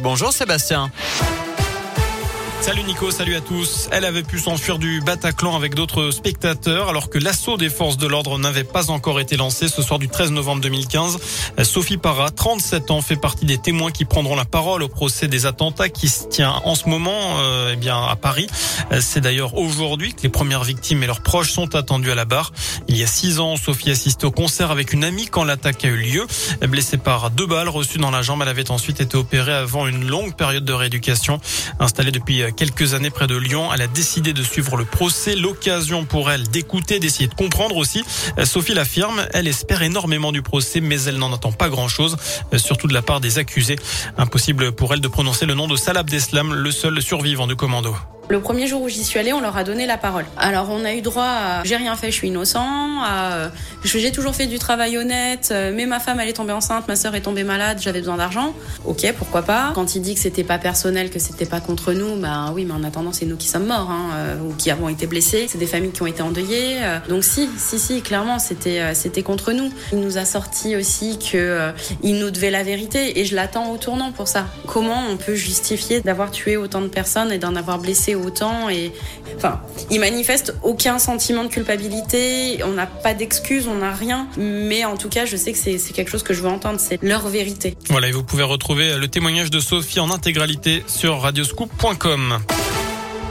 Bonjour Sébastien. Salut Nico, salut à tous. Elle avait pu s'enfuir du Bataclan avec d'autres spectateurs alors que l'assaut des forces de l'ordre n'avait pas encore été lancé ce soir du 13 novembre 2015. Sophie Parra, 37 ans, fait partie des témoins qui prendront la parole au procès des attentats qui se tient en ce moment euh, eh bien à Paris. C'est d'ailleurs aujourd'hui que les premières victimes et leurs proches sont attendus à la barre. Il y a six ans, Sophie assistait au concert avec une amie quand l'attaque a eu lieu. Blessée par deux balles reçues dans la jambe, elle avait ensuite été opérée avant une longue période de rééducation. Installée depuis quelques années près de Lyon. Elle a décidé de suivre le procès, l'occasion pour elle d'écouter, d'essayer de comprendre aussi. Sophie l'affirme, elle espère énormément du procès, mais elle n'en attend pas grand-chose, surtout de la part des accusés. Impossible pour elle de prononcer le nom de Salah Abdeslam, le seul survivant de commando. Le premier jour où j'y suis allée, on leur a donné la parole. Alors on a eu droit à j'ai rien fait, je suis innocent, à euh, j'ai toujours fait du travail honnête, euh, mais ma femme elle est tombée enceinte, ma sœur est tombée malade, j'avais besoin d'argent. Ok, pourquoi pas? Quand il dit que c'était pas personnel, que c'était pas contre nous, bah oui, mais en attendant c'est nous qui sommes morts hein, euh, ou qui avons été blessés. C'est des familles qui ont été endeuillées. donc si, si, si, clairement c'était c'était contre nous. Il nous a sorti aussi que il nous devait la vérité et je l'attends au tournant pour ça. Comment on peut justifier d'avoir tué autant de personnes et d'en avoir blessé autant et enfin, ils manifestent aucun sentiment de culpabilité, on n'a pas d'excuses, on n'a rien, mais en tout cas, je sais que c'est quelque chose que je veux entendre, c'est leur vérité. Voilà, et vous pouvez retrouver le témoignage de Sophie en intégralité sur radioscoop.com.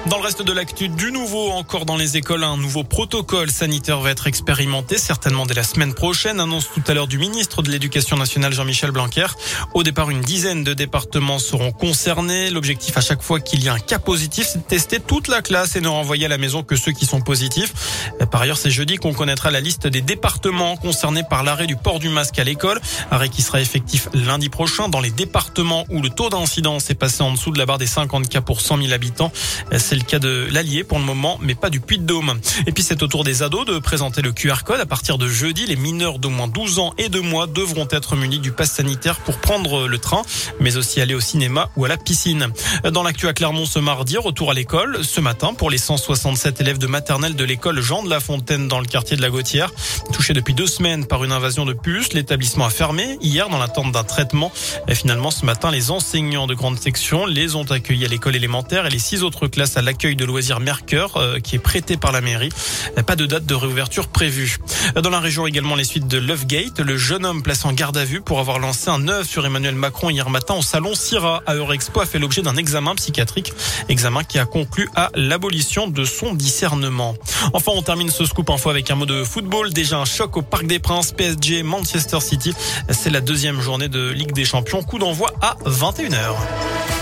Dans le reste de l'actu, du nouveau encore dans les écoles, un nouveau protocole sanitaire va être expérimenté certainement dès la semaine prochaine, annonce tout à l'heure du ministre de l'Éducation nationale Jean-Michel Blanquer. Au départ, une dizaine de départements seront concernés. L'objectif à chaque fois qu'il y a un cas positif, c'est de tester toute la classe et ne renvoyer à la maison que ceux qui sont positifs. Par ailleurs, c'est jeudi qu'on connaîtra la liste des départements concernés par l'arrêt du port du masque à l'école, arrêt qui sera effectif lundi prochain dans les départements où le taux d'incidence est passé en dessous de la barre des 50 cas pour 100 000 habitants. C'est le cas de l'Allier pour le moment, mais pas du Puy-de-Dôme. Et puis c'est au tour des ados de présenter le QR code. À partir de jeudi, les mineurs d'au moins 12 ans et de mois devront être munis du pass sanitaire pour prendre le train, mais aussi aller au cinéma ou à la piscine. Dans l'actu à Clermont ce mardi, retour à l'école ce matin pour les 167 élèves de maternelle de l'école Jean de la Fontaine dans le quartier de la Gautière. Touché depuis deux semaines par une invasion de puces, l'établissement a fermé hier dans l'attente d'un traitement. Et finalement, ce matin, les enseignants de grande section les ont accueillis à l'école élémentaire et les six autres classes à l'accueil de loisirs Mercure euh, qui est prêté par la mairie. Pas de date de réouverture prévue. Dans la région également les suites de Lovegate, le jeune homme placé en garde à vue pour avoir lancé un œuf sur Emmanuel Macron hier matin au salon Syrah à Eurexpo a fait l'objet d'un examen psychiatrique, examen qui a conclu à l'abolition de son discernement. Enfin, on termine ce scoop info avec un mot de football. Déjà un choc au Parc des Princes, PSG, Manchester City. C'est la deuxième journée de Ligue des Champions. Coup d'envoi à 21h.